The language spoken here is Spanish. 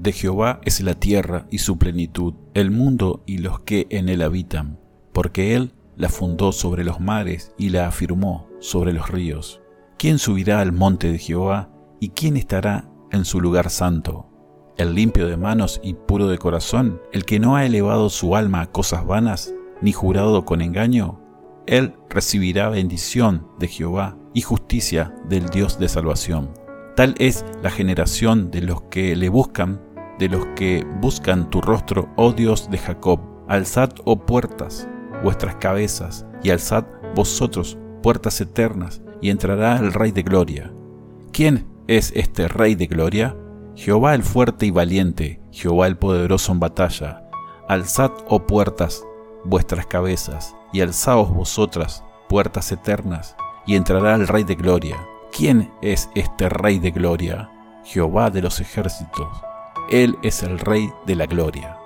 De Jehová es la tierra y su plenitud, el mundo y los que en él habitan, porque él la fundó sobre los mares y la afirmó sobre los ríos. ¿Quién subirá al monte de Jehová y quién estará en su lugar santo? El limpio de manos y puro de corazón, el que no ha elevado su alma a cosas vanas, ni jurado con engaño, él recibirá bendición de Jehová y justicia del Dios de salvación. Tal es la generación de los que le buscan, de los que buscan tu rostro, oh Dios de Jacob. Alzad, oh puertas, vuestras cabezas, y alzad vosotros puertas eternas, y entrará el Rey de Gloria. ¿Quién es este Rey de Gloria? Jehová el fuerte y valiente, Jehová el poderoso en batalla. Alzad, oh puertas, vuestras cabezas, y alzaos vosotras, puertas eternas, y entrará el Rey de Gloria. ¿Quién es este Rey de Gloria? Jehová de los ejércitos. Él es el Rey de la Gloria.